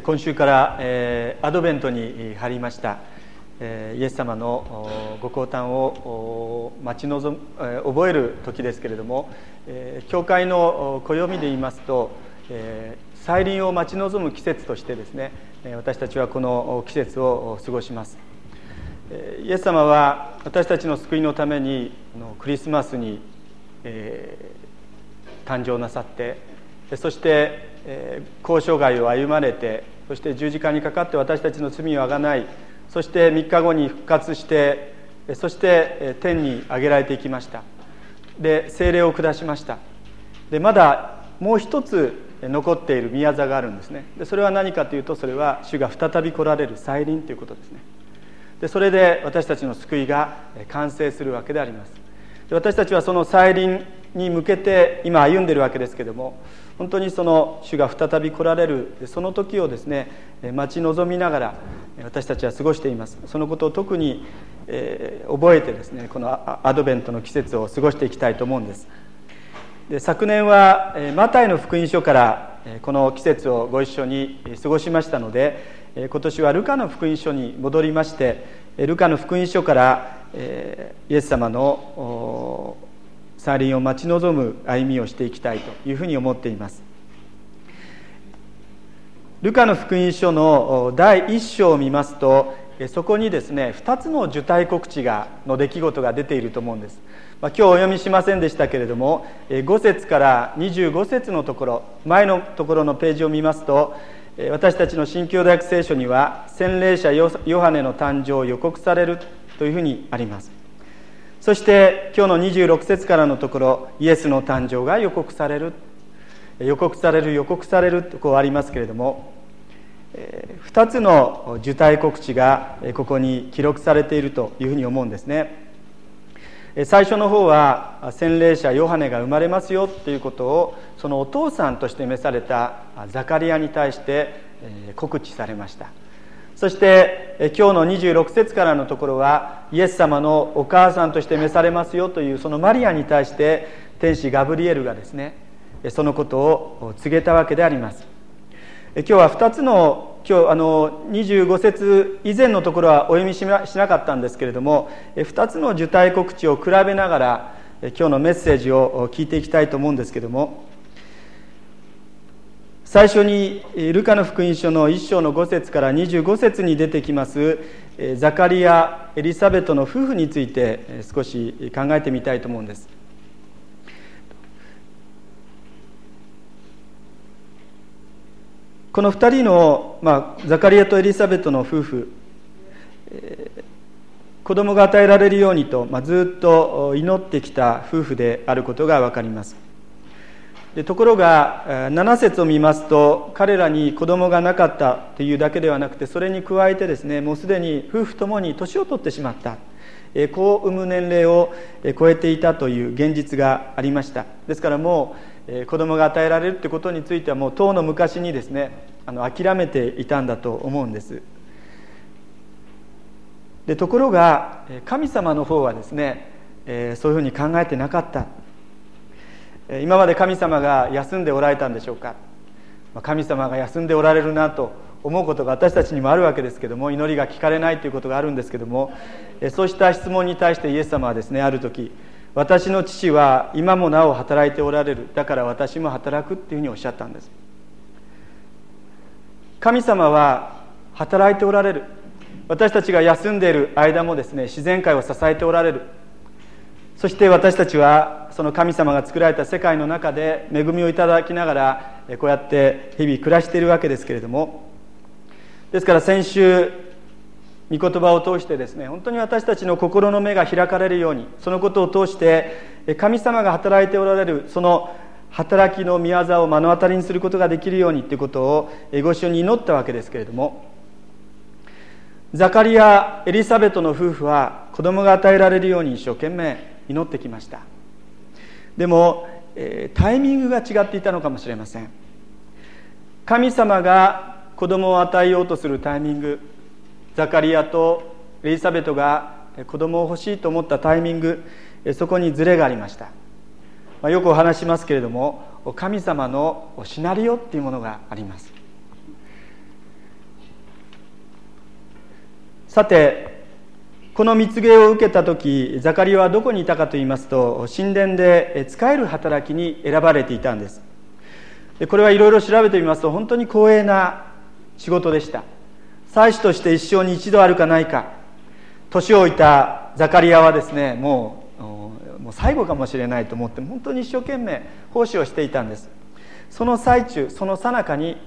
今週から、えー、アドベントに入りました、えー、イエス様のご降誕を待ち望む、えー、覚える時ですけれども、えー、教会の暦で言いますと、えー、再臨を待ち望む季節としてですね私たちはこの季節を過ごします。イエス様は私たちの救いのためにクリスマスに、えー、誕生なさってそして、交渉外を歩まれてそして十字架にかかって私たちの罪をあがない。そして3日後に復活してそして天に上げられていきました。で精霊を下しました。でまだもう一つ残っている宮座があるんですね。でそれは何かというとそれは主が再び来られる再臨ということですね。でそれで私たちの救いが完成するわけであります。私たちはその再臨に向けて今歩んでいるわけですけども本当にその主が再び来られるその時をですね待ち望みながら私たちは過ごしています。そのことを特に、えー、覚えてですねこのアドベントの季節を過ごしていきたいと思うんです。で昨年はマタイの福音書からこの季節をご一緒に過ごしましたので今年はルカの福音書に戻りましてルカの福音書からイエス様の再臨を待ち望む歩みをしていきたいというふうに思っています。ルカの福音書の第1章を見ますとそこにですね2つの受胎告知がの出来事が出ていると思うんです、まあ、今日お読みしませんでしたけれども5節から25節のところ前のところのページを見ますと私たちの新教大学聖書には洗礼者ヨハネの誕生を予告されるというふうにあります。そして今日の26節からのところイエスの誕生が予告される。予告される予告されるとこうありますけれども2つの受胎告知がここに記録されているというふうに思うんですね。最初の方は洗礼者ヨハネが生まれますよということをそのお父さんとして召されたザカリアに対して告知されました。そして今日の26節からのところはイエス様のお母さんとして召されますよというそのマリアに対して天使ガブリエルがですねそのことを告げたわけであります。今日は2つの今日あの25節以前のところはお読みしなかったんですけれども2つの受胎告知を比べながら今日のメッセージを聞いていきたいと思うんですけども最初にルカの福音書の1章の5節から25節に出てきますザカリア・エリザベトの夫婦について少し考えてみたいと思うんです。この2人の、まあ、ザカリアとエリザベトの夫婦、えー、子供が与えられるようにと、まあ、ずっと祈ってきた夫婦であることが分かります。でところが7節を見ますと彼らに子供がなかったというだけではなくてそれに加えてですねもうすでに夫婦ともに年を取ってしまった。子を産む年齢を超えていたという現実がありました。ですからもう子供が与えられるということについてはもう遠の昔にですねあの諦めていたんだと思うんです。でところが神様の方はですねそういうふうに考えてなかった。今まで神様が休んでおられたんでしょうか？神様が休んでおられるなと思うことが私たちにもあるわけですけども祈りが聞かれないということがあるんですけどもそうした質問に対してイエス様はですねある時私の父は今もなお働いておられるだから私も働くっていうふうにおっしゃったんです。神様は働いておられる私たちが休んでいる間もですね自然界を支えておられる。そして私たちはその神様が作られた世界の中で恵みをいただきながらこうやって日々暮らしているわけですけれども。ですから先週御言葉を通してですね本当に私たちの心の目が開かれるようにそのことを通して神様が働いておられるその働きの御業を目の当たりにすることができるようにということをご一緒に祈ったわけですけれども。ザカリア・エリザベトの夫婦は子供が与えられるように一生懸命祈ってきました。でもタイミングが違っていたのかもしれません。神様が子供を与えようとするタイミングザカリアとエリザベトが子供を欲しいと思ったタイミングそこにズレがありました、まあ、よくお話しますけれども神様のシナリオっていうものがあります。さてこの蜜毛を受けた時ザカリアはどこにいたかといいますと神殿で仕える働きに選ばれていたんです。これはいろいろ調べてみますと本当に光栄な仕事でした。祭司として一生に一度あるかないか。年老いたザカリアはですねもうもう最後かもしれないと思って本当に一生懸命奉仕をしていたんです。その最中その最中に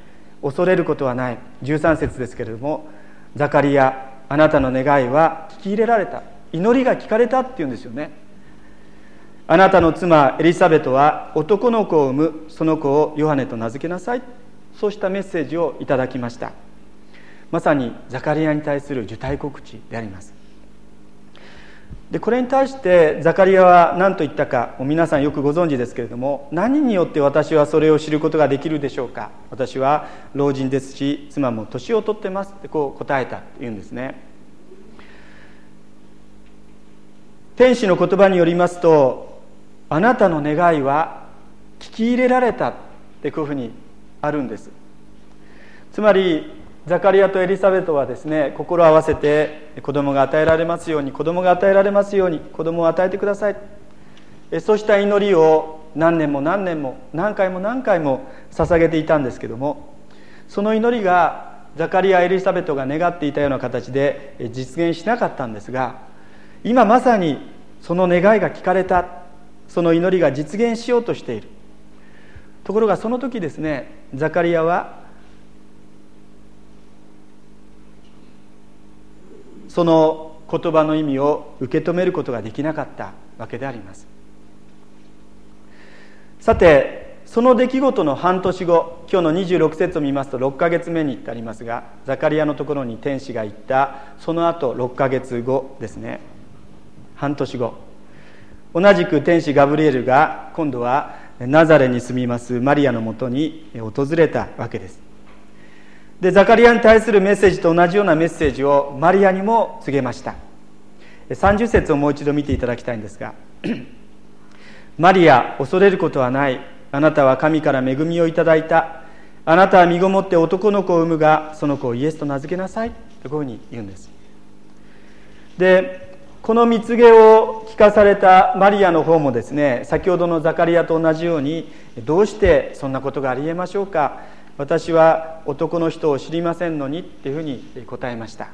恐れることはない。13節ですけれどもザカリアあなたの願いは聞き入れられた。祈りが聞かれたっていうんですよね。あなたの妻エリザベトは男の子を産むその子をヨハネと名付けなさい。そうしたメッセージをいただきました。まさにザカリアに対する受胎告知であります。でこれに対してザカリアは何と言ったか皆さんよくご存知ですけれども何によって私はそれを知ることができるでしょうか。私は老人ですし妻も年を取ってます。ってこう答えたというんですね。天使の言葉によりますとあなたの願いは聞き入れられたってこういうふうにあるんです。つまりザカリアとエリザベトはですね心を合わせて子供が与えられますように子供が与えられますように子供を与えてください。そうした祈りを何年も何年も何回も何回も捧げていたんですけどもその祈りがザカリア・エリザベトが願っていたような形で実現しなかったんですが今まさにその願いが聞かれた。その祈りが実現しようとしている。ところがその時ですねザカリアはその言葉の意味を受け止めることができなかったわけであります。さてその出来事の半年後今日の26節を見ますと6ヶ月目にってありますがザカリアのところに天使が行ったその後6ヶ月後ですね。半年後。同じく天使ガブリエルが今度はナザレに住みますマリアのもとに訪れたわけです。でザカリアに対するメッセージと同じようなメッセージをマリアにも告げました。30節をもう一度見ていただきたいんですが「マリア恐れることはない。あなたは神から恵みをいただいた。あなたは身ごもって男の子を産むがその子をイエスと名付けなさい」とこういうふうに言うんです。でこの蜜毛を聞かされたマリアの方もですね先ほどのザカリアと同じようにどうしてそんなことがありえましょうか。私は男の人を知りませんのにっていうふうに答えました。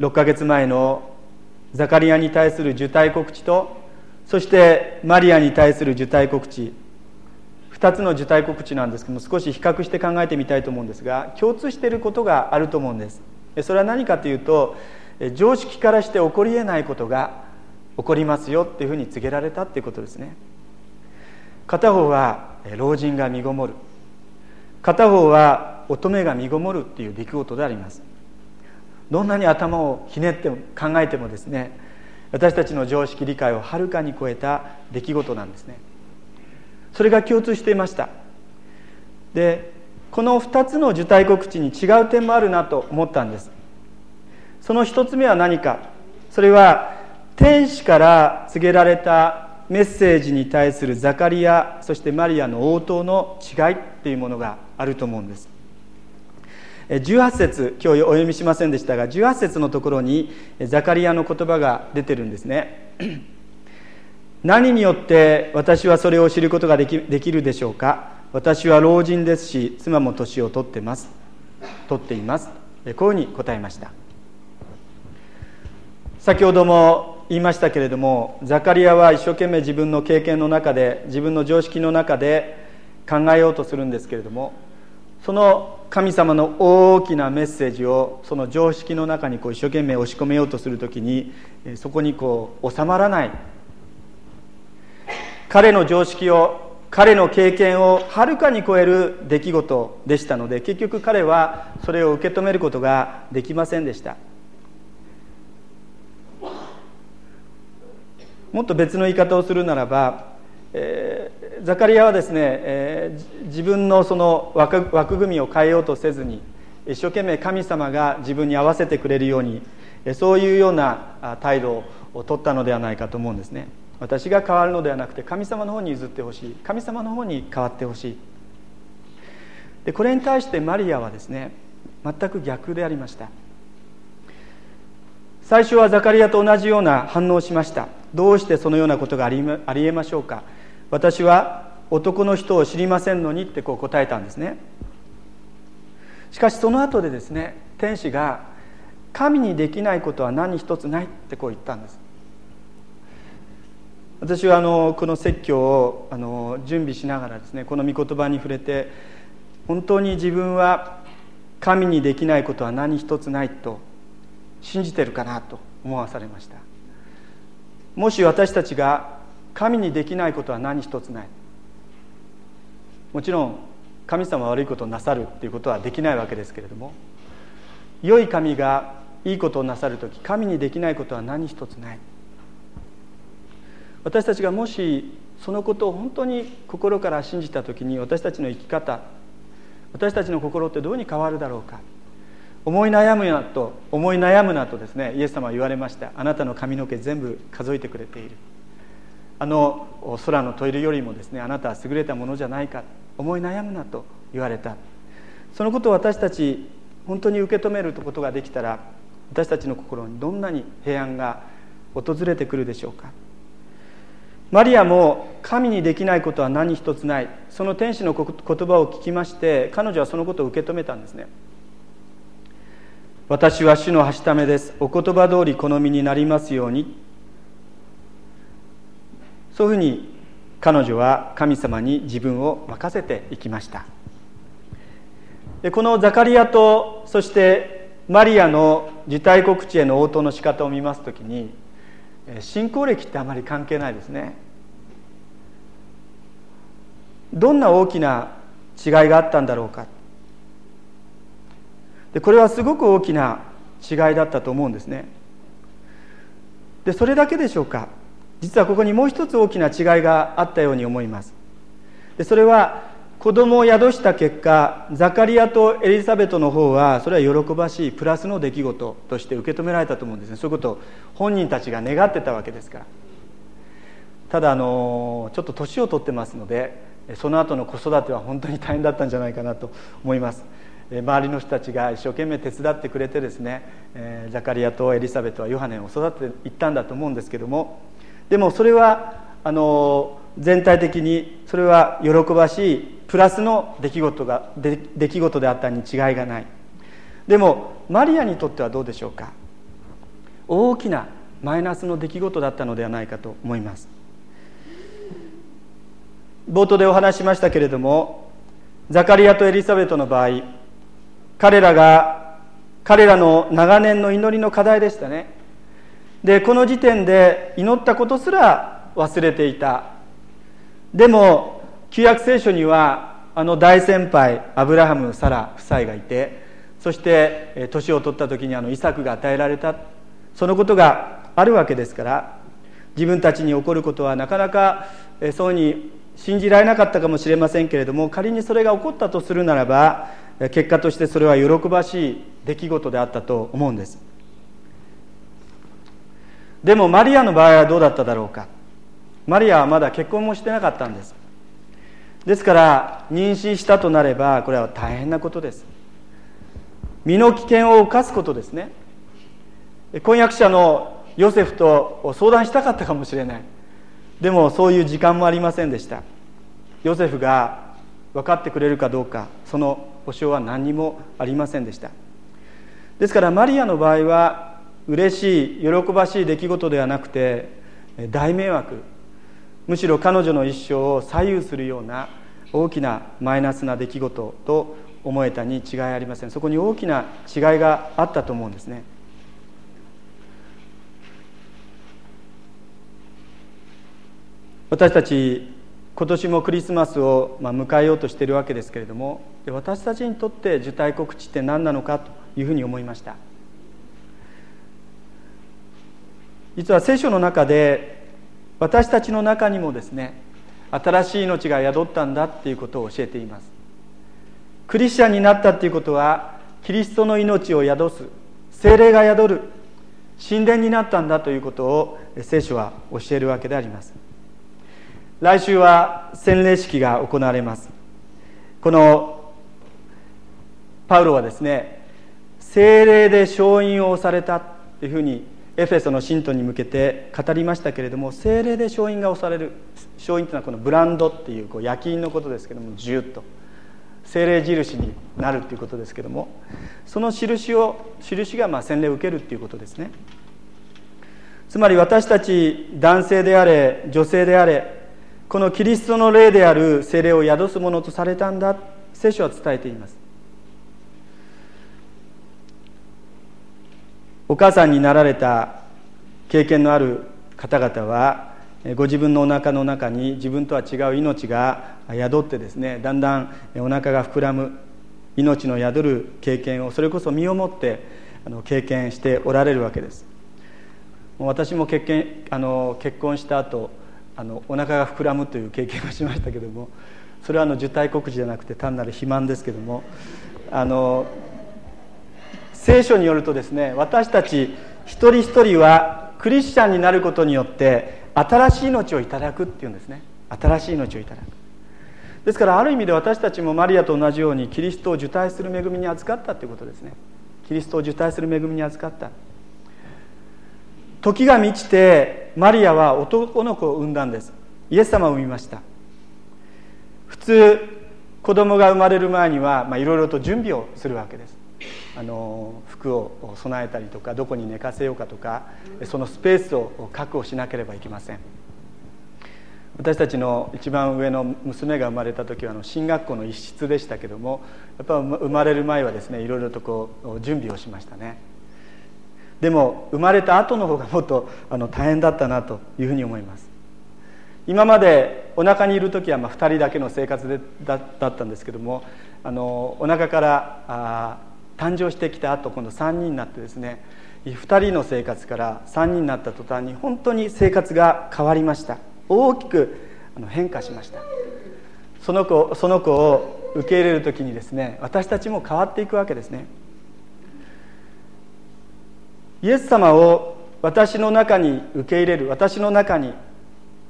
6ヶ月前のザカリアに対する受胎告知とそしてマリアに対する受胎告知。2つの受胎告知なんですけども少し比較して考えてみたいと思うんですが共通していることがあると思うんです。それは何かというと常識からして起こりえないことが起こりますよっていうふうに告げられたっていうことですね。片方は老人が身ごもる。片方は乙女が身ごもるっていう出来事であります。どんなに頭をひねって考えてもですね私たちの常識理解をはるかに超えた出来事なんですね。それが共通していました。でこの2つの受胎告知に違う点もあるなと思ったんです。その1つ目は何か。それは天使から告げられたメッセージに対するザカリアそしてマリアの応答の違いっていうものがあると思うんです。18節今日お読みしませんでしたが18節のところにザカリアの言葉が出てるんですね。何によって私はそれを知ることができできるでしょうか？私は老人ですし妻も年を取ってます。取っています。こういうふうに答えました。先ほども言いましたけれどもザカリアは一生懸命自分の経験の中で自分の常識の中で考えようとするんですけれどもその神様の大きなメッセージをその常識の中にこう一生懸命押し込めようとする時にそこにこう収まらない。彼の常識を彼の経験をはるかに超える出来事でしたので結局彼はそれを受け止めることができませんでした。もっと別の言い方をするならば、えー、ザカリアはですね、えー、自分のその枠枠組みを変えようとせずに一生懸命神様が自分に合わせてくれるようにそういうような態度を取ったのではないかと思うんですね。私が変わるのではなくて神様の方に譲ってほしい。神様の方に変わってほしい。でこれに対してマリアはですね全く逆でありました。最初はザカリアと同じような反応をしました。どうしてそのようなことがありありえましょうか？私は男の人を知りませんのにってこう答えたんですね。しかしその後でですね天使が神にできないことは何一つないってこう言ったんです。私はあのこの説教をあの準備しながらですねこの御言葉に触れて本当に自分は神にできないことは何一つないと信じてるかなと思わされました。もし私たちが神にできないことは何一つない。もちろん神様は悪いことをなさるっていうことはできないわけですけれども良い神がいいことをなさる時神にできないことは何一つない。私たちがもしそのことを本当に心から信じた時に私たちの生き方私たちの心ってどうに変わるだろうか。思い悩むなと思い悩むなとですねイエス様は言われました。あなたの髪の毛全部数えてくれている。あの空のトイレよりもですねあなたは優れたものじゃないか。思い悩むなと言われた。そのことを私たち本当に受け止めることができたら私たちの心にどんなに平安が訪れてくるでしょうか。マリアも神にできないことは何一つない。その天使の言葉を聞きまして彼女はそのことを受け止めたんですね。私は主のはしためです。お言葉通り好みになりますように。そういうふうに彼女は神様に自分を任せていきました。このザカリアとそしてマリアの受胎告知への応答の仕方を見ますときに信仰歴ってあまり関係ないですね。どんな大きな違いがあったんだろうか。でこれはすごく大きな違いだったと思うんですね。でそれだけでしょうか。実はここにもう一つ大きな違いがあったように思います。でそれは子供を宿した結果ザカリアとエリザベトの方はそれは喜ばしいプラスの出来事として受け止められたと思うんですね。そういうことを本人たちが願ってたわけですから。ただあのちょっと年を取ってますのでその後の子育ては本当に大変だったんじゃないかなと思います。周りの人たちが一生懸命手伝ってくれてですねザカリアとエリザベトはヨハネを育てていったんだと思うんですけどもでもそれはあの全体的にそれは喜ばしいプラスの出来事が出来事であったに違いがない。でもマリアにとってはどうでしょうか。大きなマイナスの出来事だったのではないかと思います。冒頭でお話しましたけれどもザカリアとエリザベトの場合彼らが彼らの長年の祈りの課題でしたね。でこの時点で祈ったことすら忘れていた。でも旧約聖書にはあの大先輩アブラハムサラ夫妻がいてそして年を取った時にあのイサクが与えられた。そのことがあるわけですから自分たちに起こることはなかなかそうに信じられなかったかもしれませんけれども仮にそれが起こったとするならば結果としてそれは喜ばしい出来事であったと思うんです。でもマリアの場合はどうだっただろうか。マリアはまだ結婚もしてなかったんです。ですから妊娠したとなればこれは大変なことです。身の危険を冒すことですね。婚約者のヨセフと相談したかったかもしれない。でもそういう時間もありませんでした。ヨセフが分かってくれるかどうかその保証は何もありませんでした。ですからマリアの場合は嬉しい喜ばしい出来事ではなくて大迷惑むしろ彼女の一生を左右するような大きなマイナスな出来事と思えたに違いありません。そこに大きな違いがあったと思うんですね。私たち今年もクリスマスを迎えようとしているわけですけれども私たちにとって受胎告知って何なのかというふうに思いました。実は聖書の中で私たちの中にもですね新しい命が宿ったんだっていうことを教えています。クリスチャンになったっていうことはキリストの命を宿す精霊が宿る神殿になったんだということを聖書は教えるわけであります。来週は洗礼式が行われます。このパウロはですね精霊で勝因を押されたというふうにエフェソの信徒に向けて語りましたけれども精霊で勝因が押される勝因というのはこのブランドっていうこう焼き印のことですけどもジュッと。精霊印になるっていうことですけどもその印を印がまあ洗礼を受けるっていうことですね。つまり私たち男性であれ女性であれこのキリストの霊である精霊を宿すものとされたんだ。聖書は伝えています。お母さんになられた経験のある方々はご自分のお腹の中に自分とは違う命が宿ってですねだんだんお腹が膨らむ命の宿る経験をそれこそ身をもって経験しておられるわけです。私も結あの結婚した後あのお腹が膨らむという経験をしましたけどもそれはあの受胎告知じゃなくて単なる肥満ですけどもあの聖書によるとですね私たち一人一人はクリスチャンになることによって新しい命をいただくっていうんですね。新しい命をいただく。ですからある意味で私たちもマリアと同じようにキリストを受胎する恵みに預かったということですね。キリストを受胎する恵みに預かった。時が満ちてマリアは男の子を産んだんです。イエス様を産みました。普通子供が生まれる前にはいろいろと準備をするわけです。あの服を備えたりとかどこに寝かせようかとかそのスペースを確保しなければいけません。私たちの一番上の娘が生まれた時はあの進学校の一室でしたけどもやっぱ生まれる前はですねいろいろとこう準備をしましたね。でも生まれた後の方がもっとあの大変だったなというふうに思います。今までお腹にいる時はまあ2人だけの生活でだだったんですけどもあのお腹からあ誕生してきた後今度3人になってですね2人の生活から3人になった途端に本当に生活が変わりました。大きく変化しました。その子その子を受け入れる時にですね私たちも変わっていくわけですね。イエス様を私の中に受け入れる私の中に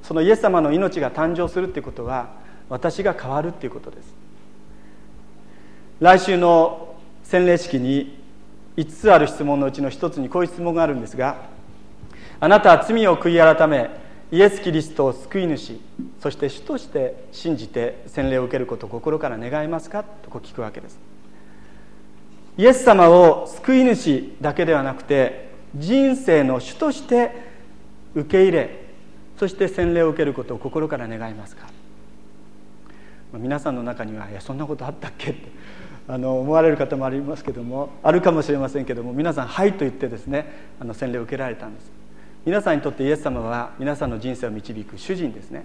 そのイエス様の命が誕生するっていうことは私が変わるっていうことです。来週の洗礼式に5つある質問のうちの1つにこういう質問があるんですがあなたは罪を悔い改めイエス・キリストを救い主そして主として信じて洗礼を受けることを心から願いますか？と聞くわけです。イエス様を救い主だけではなくて人生の主として受け入れそして洗礼を受けることを心から願いますか？皆さんの中には「いやそんなことあったっけ?」ってあの思われる方もありますけどもあるかもしれませんけども皆さん「はい」と言ってですねあの洗礼を受けられたんです皆さんにとってイエス様は皆さんの人生を導く主人ですね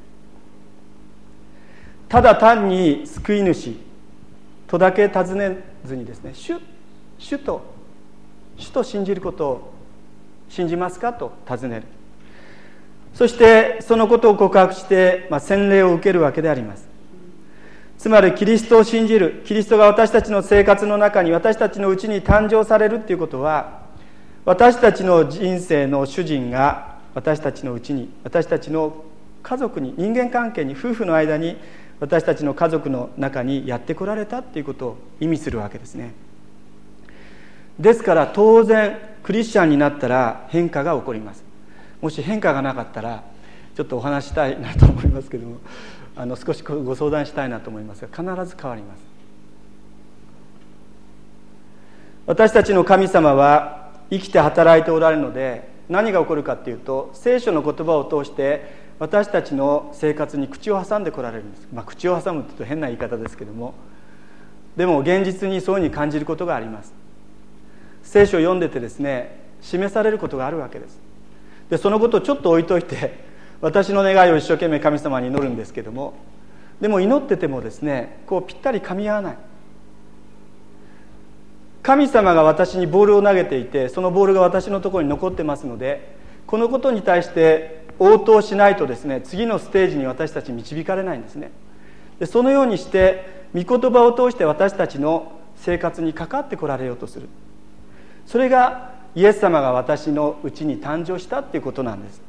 ただ単に救い主とだけ尋ねずにですね主主と主と信じることを信じますかと尋ねる。そしてそのことを告白して、まあ、洗礼を受けるわけであります。つまりキリストを信じるキリストが私たちの生活の中に私たちのうちに誕生されるっていうことは私たちの人生の主人が私たちのうちに私たちの家族に人間関係に夫婦の間に私たちの家族の中にやってこられたっていうことを意味するわけですね。ですから当然クリスチャンになったら変化が起こります。もし変化がなかったらちょっとお話したいなと思いますけども あの少しご相談したいなと思いますが必ず変わります。私たちの神様は生きて働いておられるので何が起こるかっていうと聖書の言葉を通して私たちの生活に口を挟んでこられるんです、まあ、口を挟むって言うと変な言い方ですけどもでも現実にそういうふうに感じることがあります。聖書を読んでてですね示されることがあるわけです。でそのことをちょっと置いといて 私の願いを一生懸命神様に祈るんですけどもでも祈っててもですねこうぴったり噛み合わない。神様が私にボールを投げていてそのボールが私のところに残ってますのでこのことに対して応答しないとですね次のステージに私たち導かれないんですね。でそのようにして御言葉を通して私たちの生活にかかってこられようとする。それがイエス様が私のうちに誕生したっていうことなんです。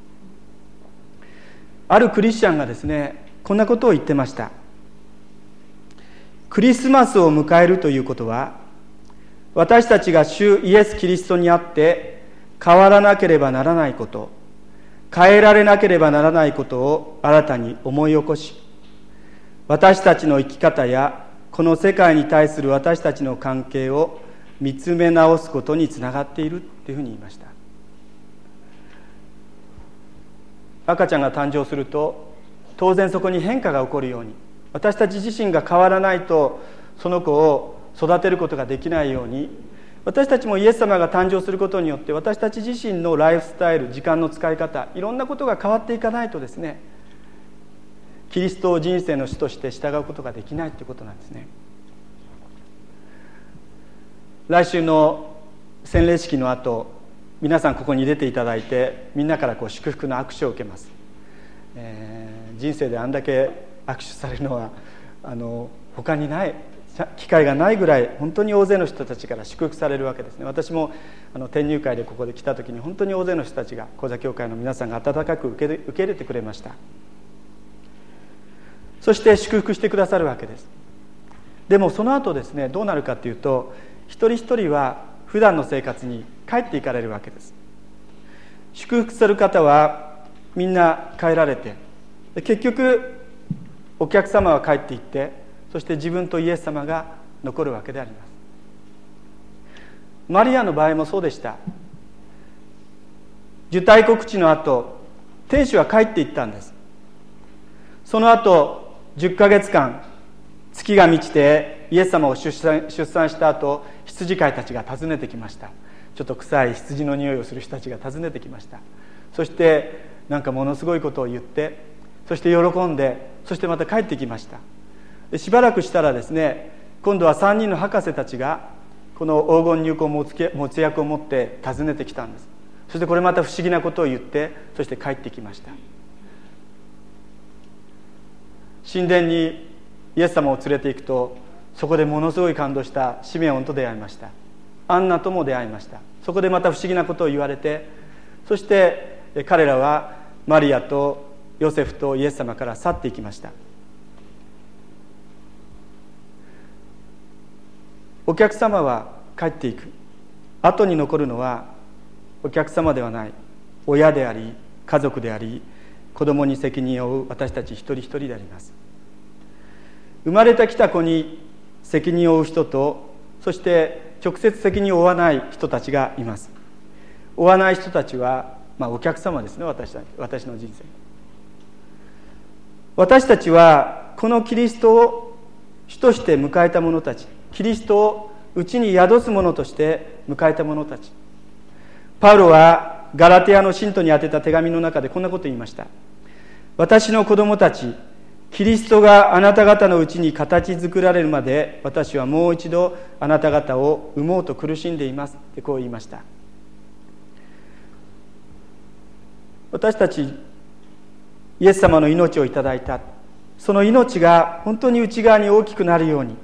あるクリスチャンがですねこんなことを言ってました。クリスマスを迎えるということは私たちが主イエス・キリストにあって変わらなければならないこと変えられなければならないことを新たに思い起こし私たちの生き方やこの世界に対する私たちの関係を見つめ直すことにつながっているっていうふうに言いました。赤ちゃんが誕生すると当然そこに変化が起こるように私たち自身が変わらないとその子を育てることができないように私たちもイエス様が誕生することによって私たち自身のライフスタイル時間の使い方いろんなことが変わっていかないとですねキリストを人生の主として従うことができないということなんですね。来週の洗礼式の後皆さんここに出ていただいてみんなからこう祝福の握手を受けます、えー、人生であんだけ握手されるのはあの他にない機会がないぐらい本当に大勢の人たちから祝福されるわけですね。私もあの転入会でここで来た時に本当に大勢の人たちが講座協会の皆さんが温かく受け受け入れてくれました。そして祝福してくださるわけです。でもその後ですねどうなるかというと一人一人は普段の生活に帰っていかれるわけです。祝福する方はみんな帰られて結局お客様は帰っていってそして自分とイエス様が残るわけであります。マリアの場合もそうでした。受胎告知の後天使は帰っていったんです。その後10ヶ月間月が満ちてイエス様を出産出産した後羊飼いたちが訪ねてきました。ちょっと臭い羊の匂いをする人たちが訪ねてきました。そしてなんかものすごいことを言ってそして喜んでそしてまた帰ってきました。しばらくしたらですね今度は3人の博士たちがこの黄金入魂持つ役を持って訪ねてきたんです。そしてこれまた不思議なことを言ってそして帰ってきました。神殿にイエス様を連れて行くとそこでものすごい感動したシメオンと出会いました。アンナとも出会いました。そこでまた不思議なことを言われてそして彼らはマリアとヨセフとイエス様から去っていきました。お客様は帰っていく。後に残るのはお客様ではない。親であり家族であり子供に責任を負う私たち一人一人であります。生まれてきた子に責任を負う人とそして直接責任を負わない人たちがいます。負わない人たちは、まあ、お客様ですね私たち私の人生。私たちはこのキリストを主として迎えた者たちキリストをうちに宿す者として迎えた者たち。パウロはガラテヤの信徒に宛てた手紙の中でこんなことを言いました。私の子供たちキリストがあなた方のうちに形作られるまで私はもう一度あなた方を産もうと苦しんでいます。ってこう言いました。私たちイエス様の命をいただいた。その命が本当に内側に大きくなるように。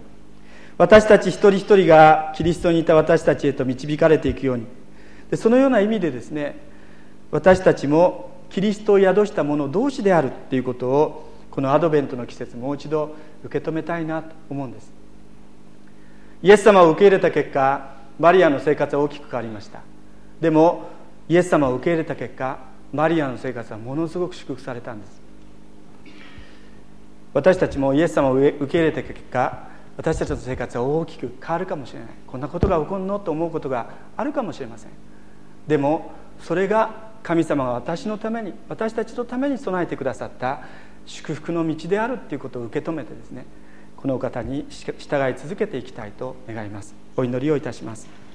私たち一人一人がキリストにいた私たちへと導かれていくように。でそのような意味でですね私たちもキリストを宿した者同士であるっていうことをこのアドベントの季節もう一度受け止めたいなと思うんです。イエス様を受け入れた結果マリアの生活は大きく変わりました。でもイエス様を受け入れた結果マリアの生活はものすごく祝福されたんです。私たちもイエス様を受け入れた結果私たちの生活は大きく変わるかもしれない。こんなことが起こるのと思うことがあるかもしれません。でもそれが神様が私のために私たちのために備えてくださった祝福の道であるということを受け止めてですねこのお方に従い続けていきたいと願います。お祈りをいたします。